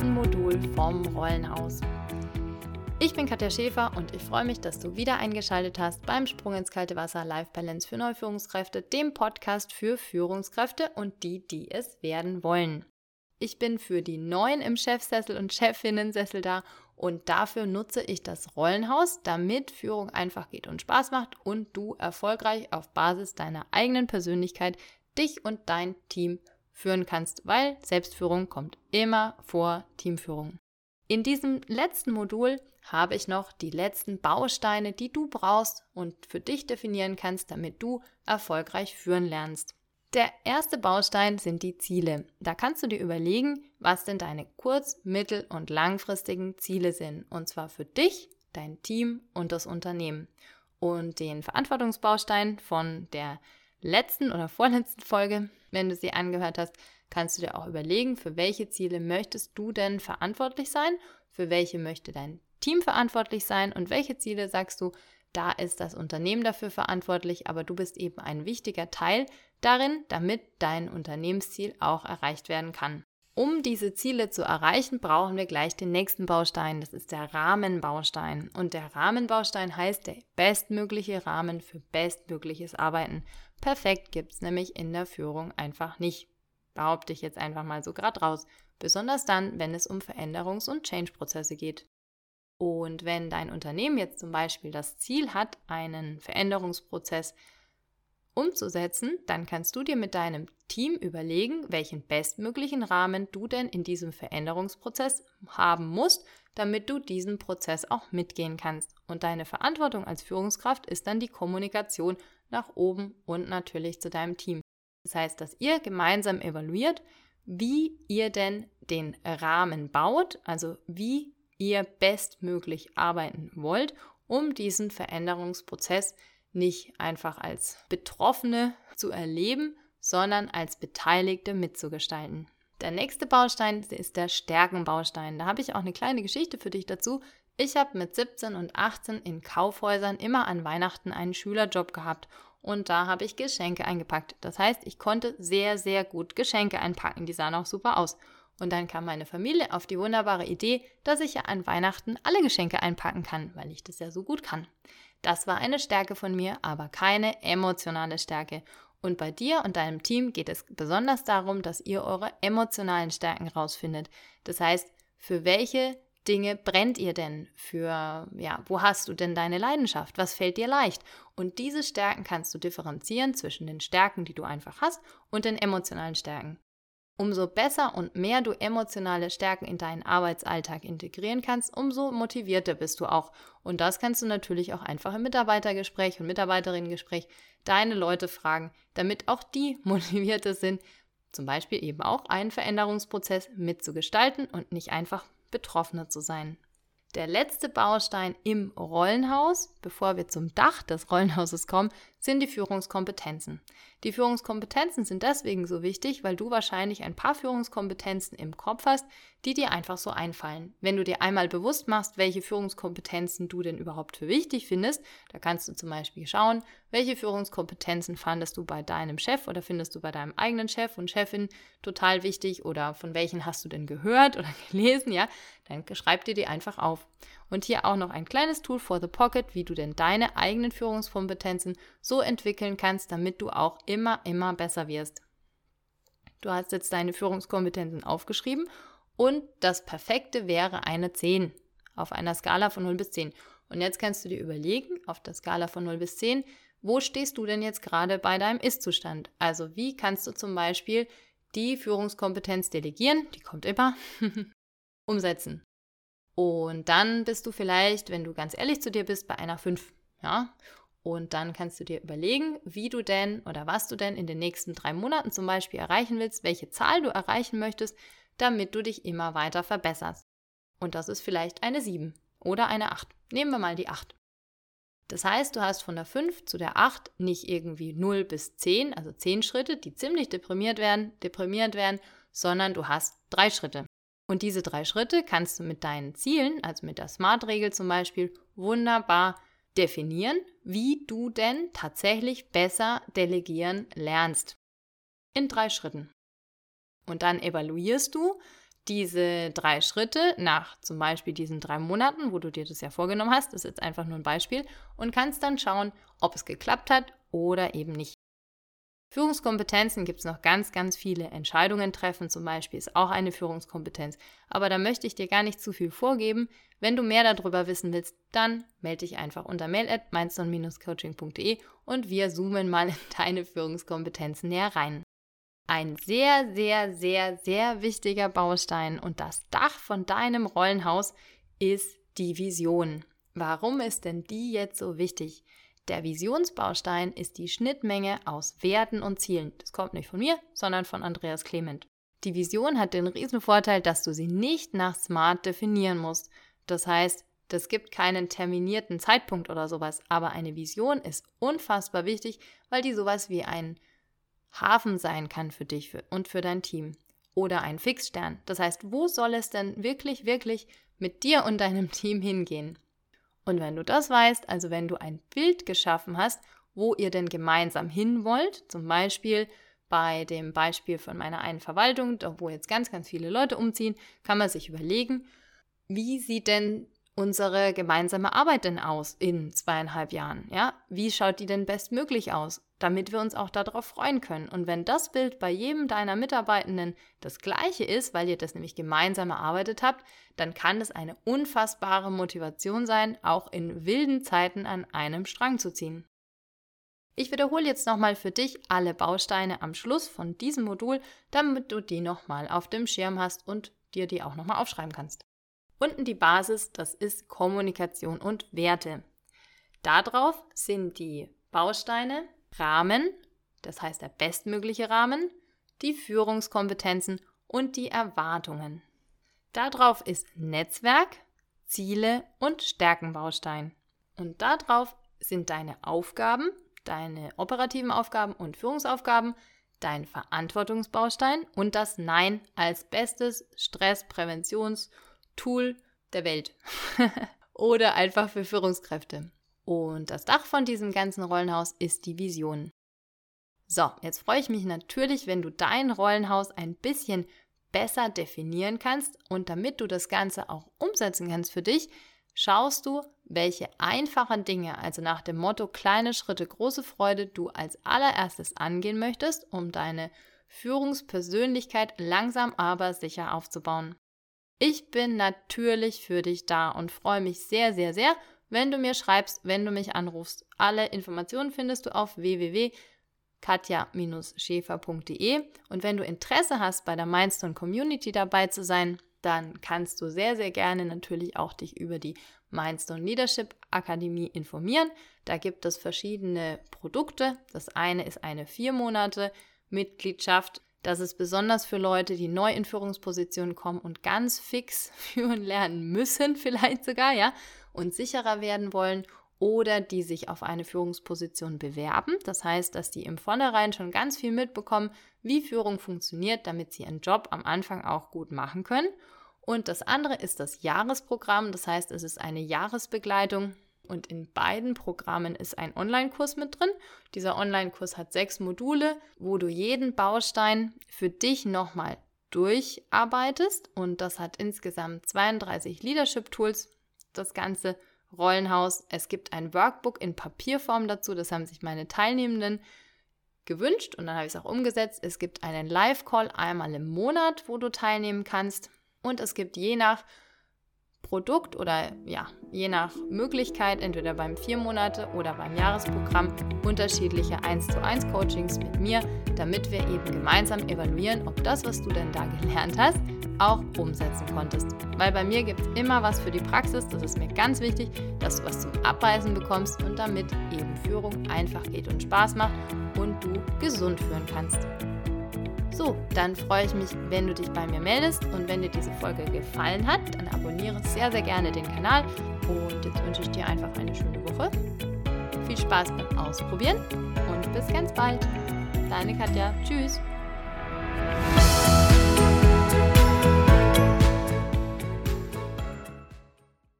letzten Modul vom Rollenhaus. Ich bin Katja Schäfer und ich freue mich, dass du wieder eingeschaltet hast beim Sprung ins kalte Wasser Life Balance für Neuführungskräfte, dem Podcast für Führungskräfte und die, die es werden wollen. Ich bin für die Neuen im Chefsessel und Chefinnensessel da und dafür nutze ich das Rollenhaus, damit Führung einfach geht und Spaß macht und du erfolgreich auf Basis deiner eigenen Persönlichkeit dich und dein Team führen kannst, weil Selbstführung kommt immer vor Teamführung. In diesem letzten Modul habe ich noch die letzten Bausteine, die du brauchst und für dich definieren kannst, damit du erfolgreich führen lernst. Der erste Baustein sind die Ziele. Da kannst du dir überlegen, was denn deine kurz-, mittel- und langfristigen Ziele sind. Und zwar für dich, dein Team und das Unternehmen. Und den Verantwortungsbaustein von der letzten oder vorletzten Folge, wenn du sie angehört hast, kannst du dir auch überlegen, für welche Ziele möchtest du denn verantwortlich sein, für welche möchte dein Team verantwortlich sein und welche Ziele sagst du, da ist das Unternehmen dafür verantwortlich, aber du bist eben ein wichtiger Teil darin, damit dein Unternehmensziel auch erreicht werden kann. Um diese Ziele zu erreichen, brauchen wir gleich den nächsten Baustein. Das ist der Rahmenbaustein. Und der Rahmenbaustein heißt der bestmögliche Rahmen für bestmögliches Arbeiten. Perfekt gibt es nämlich in der Führung einfach nicht behaupte ich jetzt einfach mal so gerade raus. Besonders dann, wenn es um Veränderungs- und Change-Prozesse geht. Und wenn dein Unternehmen jetzt zum Beispiel das Ziel hat, einen Veränderungsprozess umzusetzen, dann kannst du dir mit deinem Team überlegen, welchen bestmöglichen Rahmen du denn in diesem Veränderungsprozess haben musst, damit du diesen Prozess auch mitgehen kannst. Und deine Verantwortung als Führungskraft ist dann die Kommunikation nach oben und natürlich zu deinem Team. Das heißt, dass ihr gemeinsam evaluiert, wie ihr denn den Rahmen baut, also wie ihr bestmöglich arbeiten wollt, um diesen Veränderungsprozess nicht einfach als Betroffene zu erleben, sondern als Beteiligte mitzugestalten. Der nächste Baustein ist der Stärkenbaustein. Da habe ich auch eine kleine Geschichte für dich dazu. Ich habe mit 17 und 18 in Kaufhäusern immer an Weihnachten einen Schülerjob gehabt und da habe ich Geschenke eingepackt. Das heißt, ich konnte sehr, sehr gut Geschenke einpacken. Die sahen auch super aus. Und dann kam meine Familie auf die wunderbare Idee, dass ich ja an Weihnachten alle Geschenke einpacken kann, weil ich das ja so gut kann. Das war eine Stärke von mir, aber keine emotionale Stärke. Und bei dir und deinem Team geht es besonders darum, dass ihr eure emotionalen Stärken rausfindet. Das heißt, für welche Dinge brennt ihr denn? Für, ja, wo hast du denn deine Leidenschaft? Was fällt dir leicht? Und diese Stärken kannst du differenzieren zwischen den Stärken, die du einfach hast, und den emotionalen Stärken. Umso besser und mehr du emotionale Stärken in deinen Arbeitsalltag integrieren kannst, umso motivierter bist du auch. Und das kannst du natürlich auch einfach im Mitarbeitergespräch und Mitarbeiterinnengespräch deine Leute fragen, damit auch die motivierter sind, zum Beispiel eben auch einen Veränderungsprozess mitzugestalten und nicht einfach Betroffener zu sein. Der letzte Baustein im Rollenhaus, bevor wir zum Dach des Rollenhauses kommen, sind die Führungskompetenzen. Die Führungskompetenzen sind deswegen so wichtig, weil du wahrscheinlich ein paar Führungskompetenzen im Kopf hast, die dir einfach so einfallen. Wenn du dir einmal bewusst machst, welche Führungskompetenzen du denn überhaupt für wichtig findest, da kannst du zum Beispiel schauen, welche Führungskompetenzen fandest du bei deinem Chef oder findest du bei deinem eigenen Chef und Chefin total wichtig oder von welchen hast du denn gehört oder gelesen, ja, dann schreib dir die einfach auf. Und hier auch noch ein kleines Tool for the Pocket, wie du denn deine eigenen Führungskompetenzen so entwickeln kannst, damit du auch immer, immer besser wirst. Du hast jetzt deine Führungskompetenzen aufgeschrieben und das Perfekte wäre eine 10 auf einer Skala von 0 bis 10. Und jetzt kannst du dir überlegen, auf der Skala von 0 bis 10, wo stehst du denn jetzt gerade bei deinem Ist-Zustand? Also wie kannst du zum Beispiel die Führungskompetenz delegieren, die kommt immer, umsetzen. Und dann bist du vielleicht, wenn du ganz ehrlich zu dir bist, bei einer 5. Ja? Und dann kannst du dir überlegen, wie du denn oder was du denn in den nächsten drei Monaten zum Beispiel erreichen willst, welche Zahl du erreichen möchtest, damit du dich immer weiter verbesserst. Und das ist vielleicht eine 7 oder eine 8. Nehmen wir mal die 8. Das heißt, du hast von der 5 zu der 8 nicht irgendwie 0 bis 10, also 10 Schritte, die ziemlich deprimiert werden, deprimierend werden, sondern du hast drei Schritte. Und diese drei Schritte kannst du mit deinen Zielen, also mit der SMART-Regel zum Beispiel, wunderbar definieren, wie du denn tatsächlich besser delegieren lernst. In drei Schritten. Und dann evaluierst du diese drei Schritte nach zum Beispiel diesen drei Monaten, wo du dir das ja vorgenommen hast, das ist jetzt einfach nur ein Beispiel, und kannst dann schauen, ob es geklappt hat oder eben nicht. Führungskompetenzen gibt es noch ganz, ganz viele. Entscheidungen treffen zum Beispiel ist auch eine Führungskompetenz. Aber da möchte ich dir gar nicht zu viel vorgeben. Wenn du mehr darüber wissen willst, dann melde dich einfach unter mail coachingde und wir zoomen mal in deine Führungskompetenzen näher rein. Ein sehr, sehr, sehr, sehr wichtiger Baustein und das Dach von deinem Rollenhaus ist die Vision. Warum ist denn die jetzt so wichtig? Der Visionsbaustein ist die Schnittmenge aus Werten und Zielen. Das kommt nicht von mir, sondern von Andreas Clement. Die Vision hat den riesen Vorteil, dass du sie nicht nach Smart definieren musst. Das heißt, das gibt keinen terminierten Zeitpunkt oder sowas, aber eine Vision ist unfassbar wichtig, weil die sowas wie ein Hafen sein kann für dich und für dein Team. Oder ein Fixstern. Das heißt, wo soll es denn wirklich, wirklich mit dir und deinem Team hingehen? Und wenn du das weißt, also wenn du ein Bild geschaffen hast, wo ihr denn gemeinsam hin wollt, zum Beispiel bei dem Beispiel von meiner einen Verwaltung, wo jetzt ganz, ganz viele Leute umziehen, kann man sich überlegen, wie sieht denn unsere gemeinsame Arbeit denn aus in zweieinhalb Jahren? Ja, wie schaut die denn bestmöglich aus? damit wir uns auch darauf freuen können. Und wenn das Bild bei jedem deiner Mitarbeitenden das gleiche ist, weil ihr das nämlich gemeinsam erarbeitet habt, dann kann es eine unfassbare Motivation sein, auch in wilden Zeiten an einem Strang zu ziehen. Ich wiederhole jetzt nochmal für dich alle Bausteine am Schluss von diesem Modul, damit du die nochmal auf dem Schirm hast und dir die auch nochmal aufschreiben kannst. Unten die Basis, das ist Kommunikation und Werte. Darauf sind die Bausteine Rahmen, das heißt der bestmögliche Rahmen, die Führungskompetenzen und die Erwartungen. Darauf ist Netzwerk, Ziele und Stärkenbaustein. Und darauf sind deine Aufgaben, deine operativen Aufgaben und Führungsaufgaben, dein Verantwortungsbaustein und das Nein als bestes Stresspräventionstool der Welt. Oder einfach für Führungskräfte. Und das Dach von diesem ganzen Rollenhaus ist die Vision. So, jetzt freue ich mich natürlich, wenn du dein Rollenhaus ein bisschen besser definieren kannst und damit du das Ganze auch umsetzen kannst für dich, schaust du, welche einfachen Dinge, also nach dem Motto kleine Schritte, große Freude, du als allererstes angehen möchtest, um deine Führungspersönlichkeit langsam aber sicher aufzubauen. Ich bin natürlich für dich da und freue mich sehr, sehr, sehr, wenn du mir schreibst, wenn du mich anrufst. Alle Informationen findest du auf www.katja-schäfer.de und wenn du Interesse hast, bei der Mindstone Community dabei zu sein, dann kannst du sehr, sehr gerne natürlich auch dich über die Mindstone Leadership Akademie informieren. Da gibt es verschiedene Produkte. Das eine ist eine vier Monate Mitgliedschaft. Das ist besonders für Leute, die neu in Führungspositionen kommen und ganz fix führen lernen müssen, vielleicht sogar, ja und sicherer werden wollen oder die sich auf eine Führungsposition bewerben. Das heißt, dass die im Vornherein schon ganz viel mitbekommen, wie Führung funktioniert, damit sie ihren Job am Anfang auch gut machen können. Und das andere ist das Jahresprogramm. Das heißt, es ist eine Jahresbegleitung und in beiden Programmen ist ein Online-Kurs mit drin. Dieser Online-Kurs hat sechs Module, wo du jeden Baustein für dich nochmal durcharbeitest. Und das hat insgesamt 32 Leadership-Tools das ganze Rollenhaus. Es gibt ein Workbook in Papierform dazu, das haben sich meine Teilnehmenden gewünscht und dann habe ich es auch umgesetzt. Es gibt einen Live-Call einmal im Monat, wo du teilnehmen kannst und es gibt je nach Produkt oder ja, je nach Möglichkeit, entweder beim vier Monate oder beim Jahresprogramm, unterschiedliche 1 zu 1 Coachings mit mir, damit wir eben gemeinsam evaluieren, ob das, was du denn da gelernt hast, auch umsetzen konntest. Weil bei mir gibt es immer was für die Praxis, das ist mir ganz wichtig, dass du was zum Abreißen bekommst und damit eben Führung einfach geht und Spaß macht und du gesund führen kannst. So, dann freue ich mich, wenn du dich bei mir meldest und wenn dir diese Folge gefallen hat, dann abonniere sehr, sehr gerne den Kanal und jetzt wünsche ich dir einfach eine schöne Woche. Viel Spaß beim Ausprobieren und bis ganz bald. Deine Katja. Tschüss.